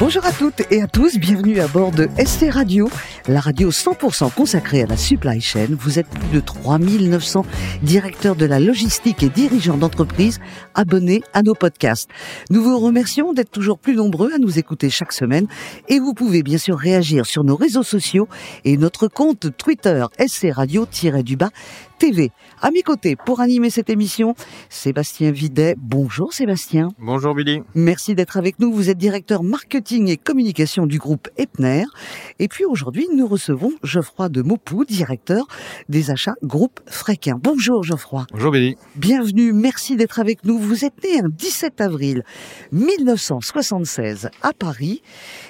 Bonjour à toutes et à tous, bienvenue à bord de SC Radio, la radio 100% consacrée à la supply chain. Vous êtes plus de 3900 directeurs de la logistique et dirigeants d'entreprise abonnés à nos podcasts. Nous vous remercions d'être toujours plus nombreux à nous écouter chaque semaine et vous pouvez bien sûr réagir sur nos réseaux sociaux et notre compte Twitter SC Radio-du-bas TV. À mes côtés, pour animer cette émission, Sébastien Videt. Bonjour Sébastien. Bonjour Billy. Merci d'être avec nous. Vous êtes directeur marketing et communication du groupe Epner. Et puis aujourd'hui, nous recevons Geoffroy de Maupou, directeur des achats groupe Fréquin. Bonjour Geoffroy. Bonjour Billy. Bienvenue, merci d'être avec nous. Vous êtes né un 17 avril 1976 à Paris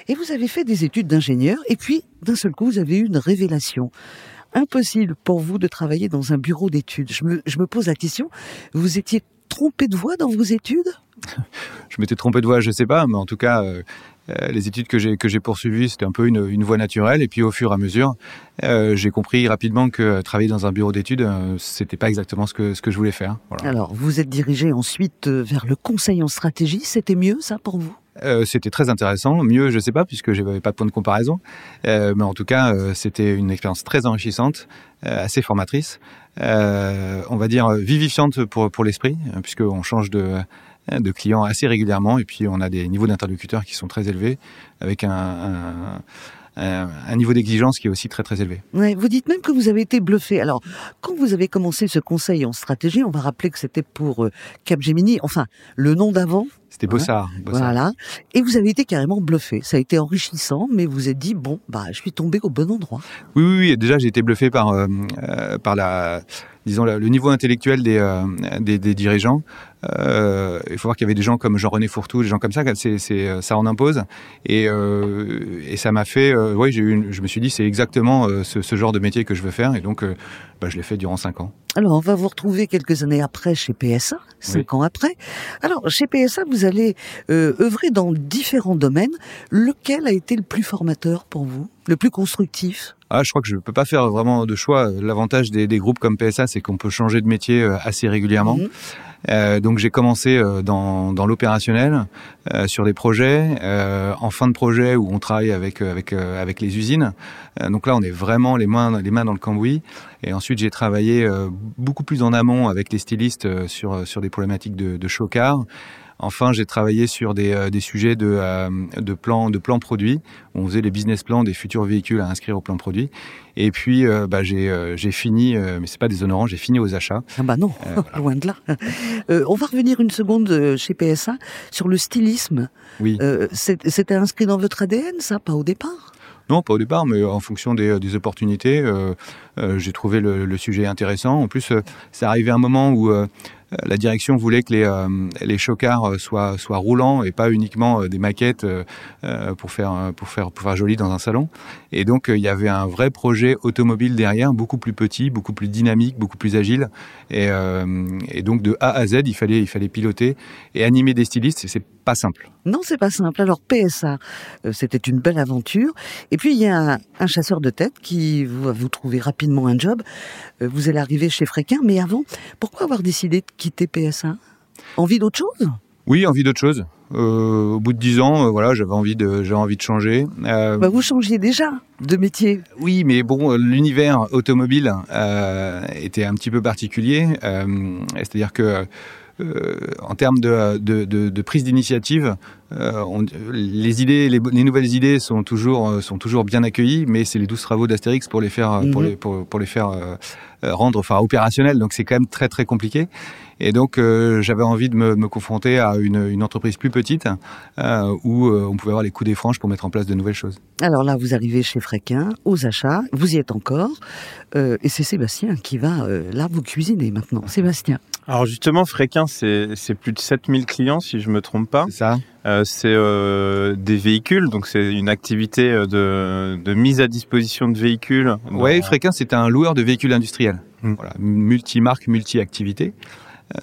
et vous avez fait des études d'ingénieur et puis d'un seul coup, vous avez eu une révélation impossible pour vous de travailler dans un bureau d'études. Je me, je me pose la question, vous étiez trompé de voie dans vos études? Je m'étais trompé de voie, je sais pas, mais en tout cas, euh, les études que j'ai que j'ai poursuivies, c'était un peu une, une, voie naturelle. Et puis au fur et à mesure, euh, j'ai compris rapidement que travailler dans un bureau d'études, euh, c'était pas exactement ce que ce que je voulais faire. Voilà. Alors, vous êtes dirigé ensuite vers le conseil en stratégie. C'était mieux ça pour vous? Euh, c'était très intéressant. Mieux, je sais pas, puisque j'avais pas de point de comparaison. Euh, mais en tout cas, euh, c'était une expérience très enrichissante, euh, assez formatrice, euh, on va dire vivifiante pour pour l'esprit, puisqu'on change de de clients assez régulièrement et puis on a des niveaux d'interlocuteurs qui sont très élevés, avec un, un un niveau d'exigence qui est aussi très très élevé. Ouais, vous dites même que vous avez été bluffé. Alors, quand vous avez commencé ce conseil en stratégie, on va rappeler que c'était pour Capgemini, enfin le nom d'avant. C'était Bossard, Bossard. Voilà. Et vous avez été carrément bluffé. Ça a été enrichissant, mais vous êtes dit bon, bah, je suis tombé au bon endroit. Oui, oui, oui. Déjà, j'ai été bluffé par euh, par la disons le niveau intellectuel des, euh, des, des, dirigeants. Euh, il faut voir qu'il y avait des gens comme Jean-René Fourtou, des gens comme ça, c'est, ça en impose. Et, euh, et ça m'a fait, euh, oui, j'ai eu une, je me suis dit, c'est exactement euh, ce, ce, genre de métier que je veux faire. Et donc, bah, je l'ai fait durant cinq ans. Alors, on va vous retrouver quelques années après chez PSA, cinq oui. ans après. Alors, chez PSA, vous allez œuvrer dans différents domaines. Lequel a été le plus formateur pour vous, le plus constructif? Ah, je crois que je ne peux pas faire vraiment de choix. L'avantage des, des, groupes comme PSA, c'est qu'on peut changer de métier assez régulièrement. Mmh. Euh, donc j'ai commencé euh, dans, dans l'opérationnel euh, sur des projets en fin de projet où on travaille avec avec avec les usines. donc là on est vraiment les mains les mains dans le cambouis. Et ensuite j'ai travaillé beaucoup plus en amont avec les stylistes sur sur des problématiques de, de chocard. Enfin, j'ai travaillé sur des, euh, des sujets de, euh, de plans de plans produits. On faisait les business plans des futurs véhicules à inscrire au plan produit. Et puis, euh, bah, j'ai fini, mais c'est pas déshonorant, j'ai fini aux achats. Ah bah non, loin de là. on va revenir une seconde chez PSA sur le stylisme. Oui. C'était inscrit dans votre ADN, ça, pas au départ? Non, pas au départ, mais en fonction des, des opportunités, euh, euh, j'ai trouvé le, le, sujet intéressant. En plus, euh, ça arrivait à un moment où la direction voulait que les, les chocards soient, soient roulants et pas uniquement des maquettes pour, faire, pour, faire, pour faire joli dans un salon. Et donc, il y avait un vrai projet automobile derrière, beaucoup plus petit, beaucoup plus dynamique, beaucoup plus agile. Et, et donc, de A à Z, il fallait, il fallait piloter et animer des stylistes. C'est pas simple. Non, c'est pas simple. Alors PSA, euh, c'était une belle aventure. Et puis il y a un, chasseur de tête qui va vous trouver rapidement un job. Euh, vous allez arriver chez Fréquin, mais avant, pourquoi avoir décidé de quitter PSA Envie d'autre chose? Oui, envie d'autre chose. Euh, au bout de dix ans, euh, voilà, j'avais envie de, j'avais envie de changer. Euh, bah vous changiez déjà de métier. Oui, mais bon, l'univers automobile était un petit peu particulier. C'est-à-dire que en termes de, de, de, de prise d'initiative, euh, les idées, les, les, nouvelles idées sont toujours euh, sont toujours bien accueillies, mais c'est les douze travaux d'Astérix pour les faire mm -hmm. pour les pour, pour les faire euh, rendre enfin opérationnels. Donc c'est quand même très très compliqué. Et donc euh, j'avais envie de me, me, confronter à une, une, entreprise plus petite euh, où euh, on pouvait avoir les coups des franches pour mettre en place de nouvelles choses. Alors là, vous arrivez chez Fréquin, aux achats, vous y êtes encore, euh, et c'est Sébastien qui va là vous cuisiner maintenant. Sébastien. Alors justement, Fréquin, c'est plus de 7000 clients si je me trompe pas. C'est ça. Euh, c'est euh, des véhicules, donc c'est une activité de, de, mise à disposition de véhicules. Oui, Fréquin, c'est un loueur de véhicules industriels. Mmh. Voilà, multi-marque, multi-activité.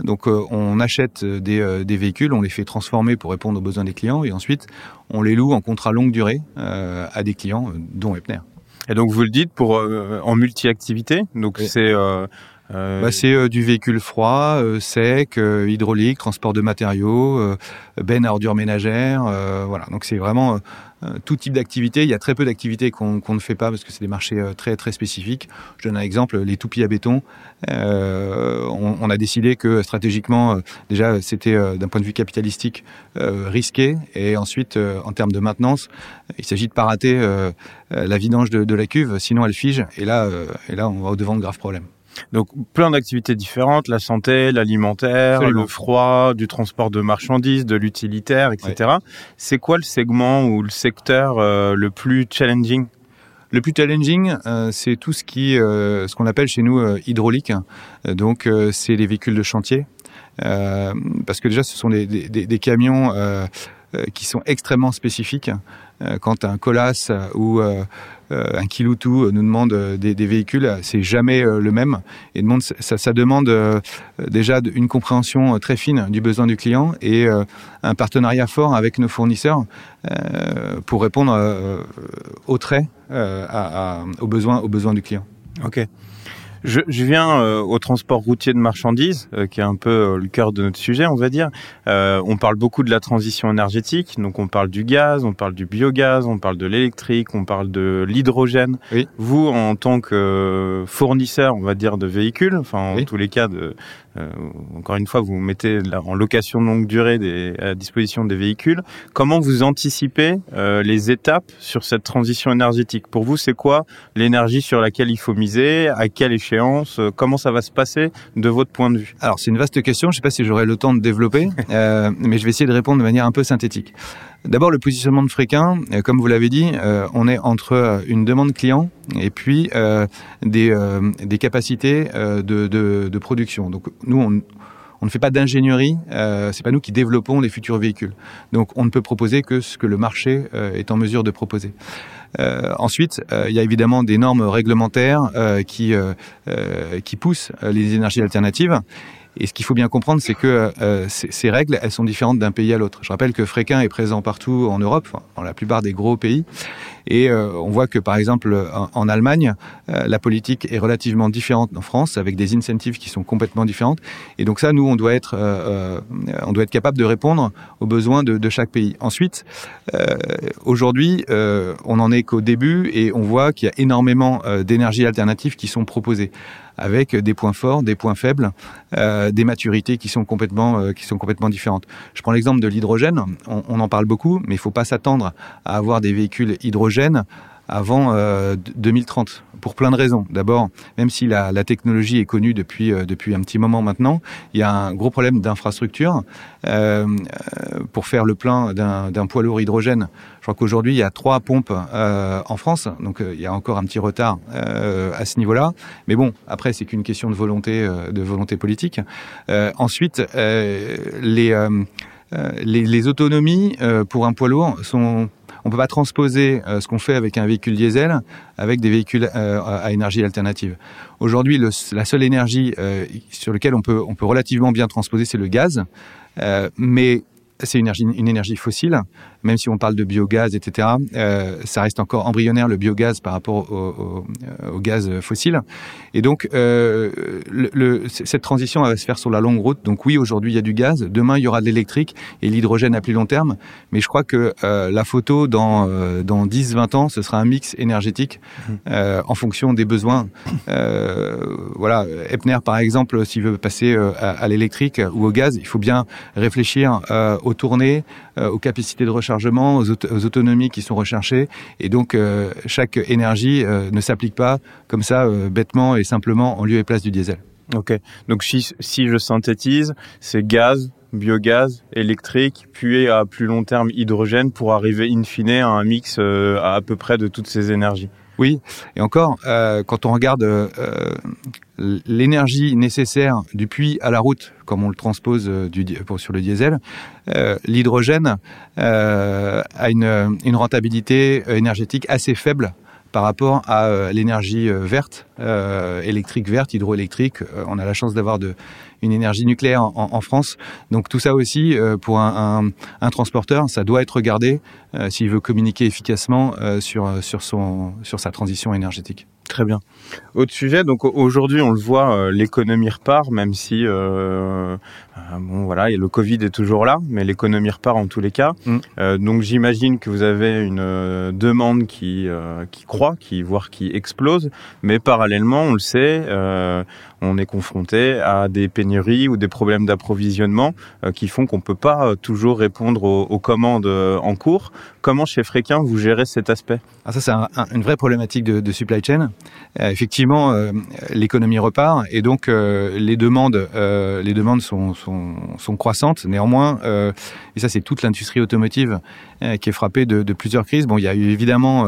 Donc euh, on achète des, euh, des, véhicules, on les fait transformer pour répondre aux besoins des clients et ensuite on les loue en contrat longue durée euh, à des clients, dont Epner. Et donc vous le dites pour en multi-activité, donc c'est euh... Bah, c'est euh, du véhicule froid, euh, sec, euh, hydraulique, transport de matériaux, benne à ordures ménagères. voilà, donc c'est vraiment tout type d'activité. Il y a très peu d'activités qu'on ne fait pas parce que c'est des marchés très très spécifiques. Je donne un exemple, les toupies à béton. On, on, a décidé que stratégiquement, déjà, c'était d'un point de vue capitalistique risqué, et ensuite, en termes de maintenance, il s'agit de pas rater la vidange de, de, la cuve, sinon elle fige. Et là, et là, on va au devant de graves problèmes. Donc plein d'activités différentes, la santé, l'alimentaire, le froid, du transport de marchandises, de l'utilitaire, etc. C'est quoi le segment ou le secteur euh, le plus challenging? Le plus challenging, euh, c'est tout ce qui, euh, ce qu'on appelle chez nous hydraulique. Donc, c'est les véhicules de chantier, parce que déjà, ce sont des, des, des camions qui sont extrêmement spécifiques. quand un Colas ou euh, un Kiloutou nous demande euh, des, véhicules, c'est jamais euh, le même. Et demande, ça, demande déjà une compréhension très fine du besoin du client et un partenariat fort avec nos fournisseurs pour répondre au trait aux, besoins, aux besoins du client. Ok. Je, je viens euh, au transport routier de marchandises, euh, qui est un peu euh, le cœur de notre sujet, on va dire. on parle beaucoup de la transition énergétique, donc on parle du gaz, on parle du biogaz, on parle de l'électrique, on parle de l'hydrogène. Oui. Vous, en tant que fournisseur, on va dire, de véhicules, enfin en tous les cas de, euh, encore une fois, vous mettez en location longue durée des, à disposition des véhicules. Comment vous anticipez euh, les étapes sur cette transition énergétique? Pour vous, c'est quoi l'énergie sur laquelle il faut miser? À quelle échéance? Comment ça va se passer de votre point de vue? Alors, c'est une vaste question. Je ne sais pas si j'aurai le temps de développer, euh, mais je vais essayer de répondre de manière un peu synthétique. D'abord, le positionnement de Fréquin, euh, comme vous l'avez dit, euh, on est entre euh, une demande client et puis des, capacités de, production. Donc, nous, on, ne fait pas d'ingénierie, c'est pas nous qui développons les futurs véhicules. Donc on ne peut proposer que ce que le marché est en mesure de proposer. Ensuite, il y a évidemment des normes réglementaires qui qui poussent les énergies alternatives et ce qu'il faut bien comprendre, c'est que euh, ces règles, elles sont différentes d'un pays à l'autre. Je rappelle que Fréquin est présent partout en Europe, dans la plupart des gros pays. Et euh, on voit que, par exemple, en, Allemagne, euh, la politique est relativement différente en France, avec des incentives qui sont complètement différentes. Et donc ça, nous, on doit être, on doit être capable de répondre aux besoins de, de chaque pays. Ensuite, aujourd'hui, on en est qu'au début et on voit qu'il y a énormément d'énergies alternatives qui sont proposées avec des points forts, des points faibles, euh, des maturités qui sont complètement euh, qui sont complètement différentes. Je prends l'exemple de l'hydrogène. On, on, en parle beaucoup, mais il faut pas s'attendre à avoir des véhicules hydrogène avant euh, 2030 pour plein de raisons. D'abord, même si la, technologie est connue depuis euh, depuis un petit moment maintenant, il y a un gros problème d'infrastructure euh, pour faire le plein d'un poids lourd hydrogène. Je crois qu'aujourd'hui il y a trois pompes euh, en France, donc euh, il y a encore un petit retard euh, à ce niveau-là. Mais bon, après c'est qu'une question de volonté de volonté politique. ensuite, les, les autonomies pour un poids lourd sont on peut pas transposer euh, ce qu'on fait avec un véhicule diesel avec des véhicules euh, à énergie alternative. Aujourd'hui, la seule énergie euh, sur laquelle on peut, on peut relativement bien transposer, c'est le gaz. mais c'est une énergie, une énergie fossile, même si on parle de biogaz, etc. Euh, ça reste encore embryonnaire le biogaz par rapport au, au, au gaz fossile. Et donc, euh, le, le, cette transition va se faire sur la longue route. Donc oui, aujourd'hui il y a du gaz, demain il y aura de l'électrique et l'hydrogène à plus long terme. Mais je crois que euh, la photo dans euh, dans 10-20 ans, ce sera un mix énergétique mmh. euh, en fonction des besoins. Euh, voilà, Epner par exemple, s'il veut passer euh, à, à l'électrique ou au gaz, il faut bien réfléchir euh, aux tournées, euh, aux capacités de rechargement, aux, autonomies qui sont recherchées. Et donc, euh, chaque énergie euh, ne s'applique pas comme ça, bêtement et simplement, en lieu et place du diesel. Ok. Donc, si, je synthétise, c'est gaz, biogaz, électrique, puis à plus long terme hydrogène pour arriver in fine à un mix à peu près de toutes ces énergies. Oui, et encore, euh, quand on regarde euh, l'énergie nécessaire du puits à la route, comme on le transpose euh, sur le diesel, l'hydrogène a une rentabilité énergétique assez faible par rapport à l'énergie verte électrique verte, hydroélectrique. on a la chance d'avoir une énergie nucléaire en, France. Donc tout ça aussi, pour un, transporteur, ça doit être regardé s'il veut communiquer efficacement sur sa transition énergétique. Très bien. Autre sujet, donc aujourd'hui on le voit, euh, l'économie repart, même si euh, euh, bon voilà, le Covid est toujours là, mais l'économie repart en tous les cas. Mm. donc j'imagine que vous avez une demande qui qui croît, qui voire qui explose, mais parallèlement on le sait, on est confronté à des pénuries ou des problèmes d'approvisionnement qui font qu'on peut pas toujours répondre aux, commandes en cours. Comment chez Fréquin vous gérez cet aspect? Ah, Ça c'est une vraie problématique de, supply chain. effectivement euh, l'économie repart et donc euh, les demandes, euh, les demandes sont, sont, croissantes. Néanmoins, et ça c'est toute l'industrie automotive qui est frappée de, de, plusieurs crises. Bon, il y a eu évidemment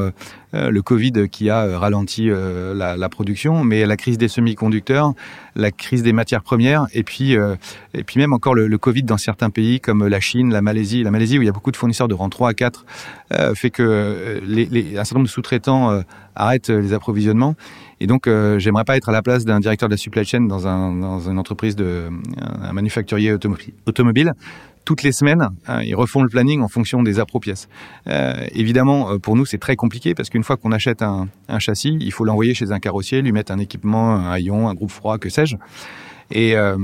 le Covid qui a ralenti la, la, production, mais la crise des semi-conducteurs, la crise des matières premières, et puis et puis même encore le, Covid dans certains pays comme la Chine, la Malaisie, la Malaisie où il y a beaucoup de fournisseurs de rang 3 à 4, fait que certain nombre de sous-traitants arrêtent les approvisionnements. Et donc, euh, j'aimerais pas être à la place d'un directeur de la supply chain dans, un, dans une entreprise de un manufacturier automobile. Toutes les semaines, hein, ils refont le planning en fonction des appro-pièces. Euh, évidemment, euh, pour nous, c'est très compliqué parce qu'une fois qu'on achète un, châssis, il faut l'envoyer chez un carrossier, lui mettre un équipement, un haillon, un groupe froid, que sais-je. Et, euh,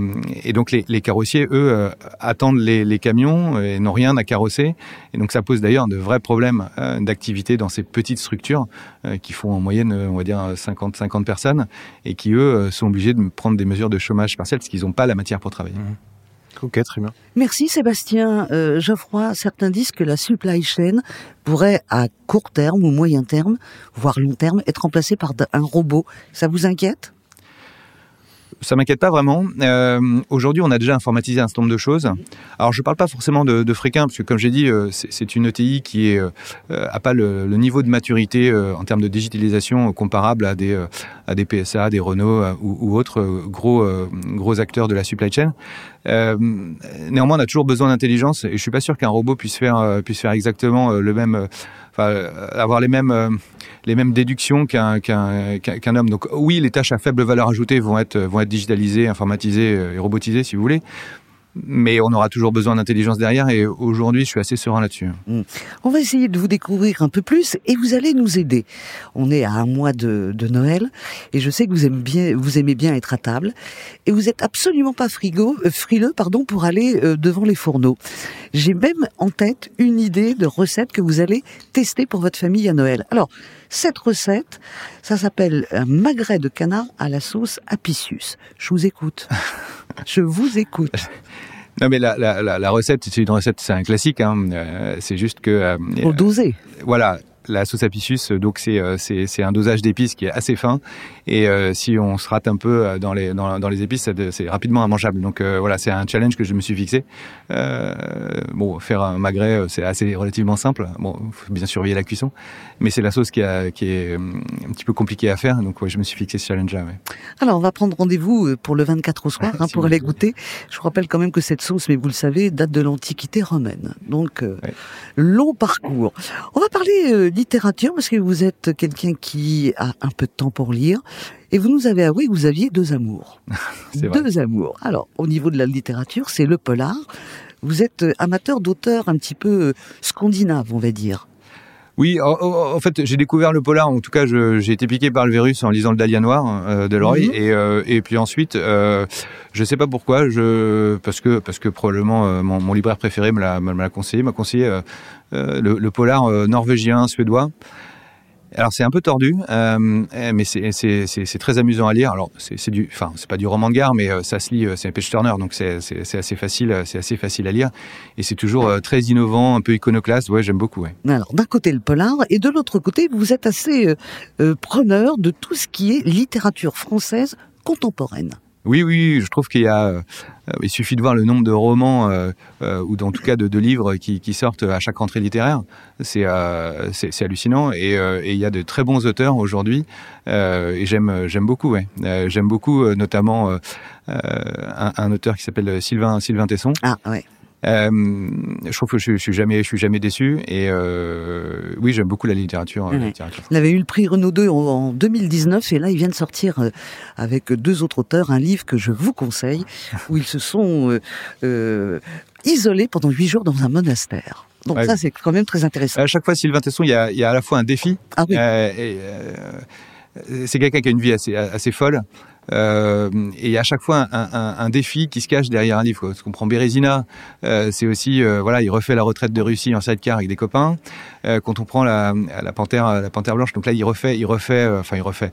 donc les, carrossiers, eux, euh, attendent les, camions et n'ont rien à carrosser. Et donc ça pose d'ailleurs de vrais problèmes d'activité dans ces petites structures qui font en moyenne, on va dire, 50-50 personnes et qui, eux, sont obligés de prendre des mesures de chômage partiel parce qu'ils n'ont pas la matière pour travailler. Mmh. Merci Sébastien. Euh, Geoffroy, certains disent que la supply chain pourrait à court terme ou moyen terme, voire long terme, être remplacée par un robot. Ça vous inquiète? Ça m'inquiète pas vraiment. Euh, Aujourd'hui, on a déjà informatisé un certain nombre de choses. Alors, je parle pas forcément de, de parce que comme j'ai dit, euh, c'est une ETI qui est, euh, pas le, niveau de maturité en termes de digitalisation comparable à des, PSA, des Renault ou, autres gros, acteurs de la supply chain. néanmoins, on a toujours besoin d'intelligence, et je suis pas sûr qu'un robot puisse faire exactement le même, enfin, avoir les mêmes les mêmes déductions qu'un qu'un qu'un homme. Donc oui, les tâches à faible valeur ajoutée vont être vont être digitalisées, informatisées euh, et robotisées, si vous voulez mais on aura toujours besoin d'intelligence derrière et aujourd'hui je suis assez serein là-dessus. Hmm. On va essayer de vous découvrir un peu plus et vous allez nous aider. On est à un mois de, Noël et je sais que vous aimez bien, vous aimez bien être à table et vous êtes absolument pas frigo, euh, frileux pardon pour aller euh, devant les fourneaux. J'ai même en tête une idée de recette que vous allez tester pour votre famille à Noël. Alors cette recette, ça s'appelle un magret de canard à la sauce apicius. Je vous écoute. Je vous écoute. Non mais la, la, la, recette, c'est une recette, c'est un classique. Hein. Euh, c'est juste que. Euh, Pour doser. Voilà, la sauce apicius, donc c'est euh, c'est un dosage d'épices qui est assez fin et euh, si on se rate un peu euh, dans les dans, dans les épices, c'est rapidement immangeable. Donc voilà, c'est un challenge que je me suis fixé. bon, faire un magret, c'est assez relativement simple. Bon, faut bien surveiller la cuisson, mais c'est la sauce qui a qui est un petit peu compliquée à faire. Donc ouais, je me suis fixé ce challenge-là. Ouais. Alors on va prendre rendez-vous pour le 24 au soir hein, pour aller goûter. Je vous rappelle quand même que cette sauce, mais vous le savez, date de l'Antiquité romaine. Donc long parcours. On va parler littérature parce que vous êtes quelqu'un qui a un peu de temps pour lire et vous nous avez avoué que vous aviez deux amours. deux amours. Alors, au niveau de la littérature, c'est le polar. Vous êtes amateur d'auteurs un petit peu scandinaves, on va dire. Oui, en, fait, j'ai découvert le polar. En tout cas, j'ai été piqué par le virus en lisant le Dahlia Noir euh, de Leroy. Mhm. Et, euh, et puis ensuite, euh, je sais pas pourquoi, je parce que parce que probablement euh, mon, mon, libraire préféré me l'a conseillé, m'a conseillé euh, le, le, polar norvégien suédois. Alors c'est un peu tordu, euh, mais c'est très amusant à lire. Alors c'est du, c'est pas du roman de gare, mais euh, ça se lit, euh, c'est un page turner, donc c'est assez facile, c'est assez facile à lire, et c'est toujours très innovant, un peu iconoclaste. Ouais, j'aime beaucoup. Alors d'un côté le polar, et de l'autre côté vous êtes assez preneur de tout ce qui est littérature française contemporaine. Oui, oui, je trouve qu'il y a, euh, il suffit de voir le nombre de romans euh, euh, ou en tout cas de, livres qui, sortent à chaque rentrée littéraire. C'est hallucinant et, il y a de très bons auteurs aujourd'hui et j'aime beaucoup. Ouais. j'aime beaucoup notamment un, un, auteur qui s'appelle Sylvain Sylvain Tesson. Ah ouais. Je trouve que je, je, suis jamais, je suis jamais déçu. Et oui, j'aime beaucoup la littérature. Mmh. Il avait eu le prix Renaud 2 en, 2019 et là, il vient de sortir avec deux autres auteurs un livre que je vous conseille où ils se sont isolés pendant huit jours dans un monastère. Donc ça, c'est quand même très intéressant. À chaque fois, Sylvain Tesson, il y a, il y a à la fois un défi. Ah oui. Euh, c'est quelqu'un qui a une vie assez, assez folle. Euh, et à chaque fois un, un, un, défi qui se cache derrière un livre. Quoi. Ce qu'on prend Bérésina, euh, c'est aussi euh, voilà, il refait la retraite de Russie en sidecar avec des copains. Euh, quand on prend la, la panthère, la panthère blanche, donc là il refait, il refait, euh, enfin il refait.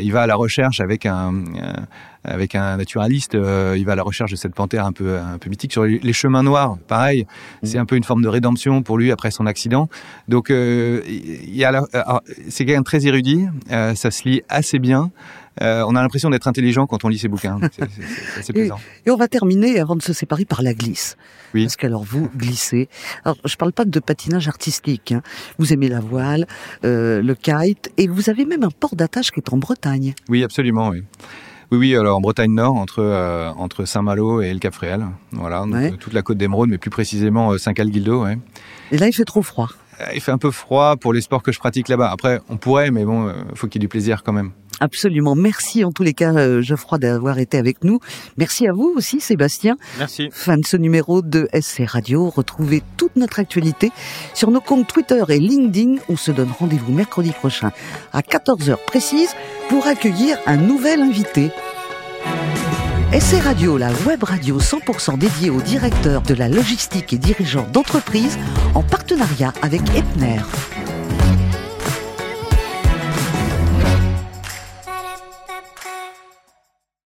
il va à la recherche avec un, avec un naturaliste. il va à la recherche de cette panthère un peu un peu mythique sur les, chemins noirs. Pareil, mmh. c'est un peu une forme de rédemption pour lui après son accident. Donc il y a c'est quelqu'un très érudit. ça se lit assez bien. Euh, on a l'impression d'être intelligent quand on lit ces bouquins. C'est plaisant. Et, on va terminer avant de se séparer par la glisse. Oui. Parce qu'alors vous glissez. Alors je parle pas de patinage artistique. Hein. Vous aimez la voile, euh, le kite, et vous avez même un port d'attache qui est en Bretagne. Oui, absolument. Oui. Oui, oui, alors en Bretagne Nord, entre euh, entre Saint-Malo et le Cap Fréhel, voilà, donc, toute la côte d'Émeraude, mais plus précisément Saint-Calguildo. Ouais. Et là, il fait trop froid. Il fait un peu froid pour les sports que je pratique là-bas. Après, on pourrait, mais bon, faut qu'il y ait du plaisir quand même. Absolument. Merci en tous les cas, euh, Geoffroy, d'avoir été avec nous. Merci à vous aussi, Sébastien. Merci. Fin de ce numéro de SC Radio. Retrouvez toute notre actualité sur nos comptes Twitter et LinkedIn. On se donne rendez-vous mercredi prochain à 14h précise pour accueillir un nouvel invité. SC Radio, la web radio 100% dédiée aux directeurs de la logistique et dirigeants d'entreprise en partenariat avec Epner.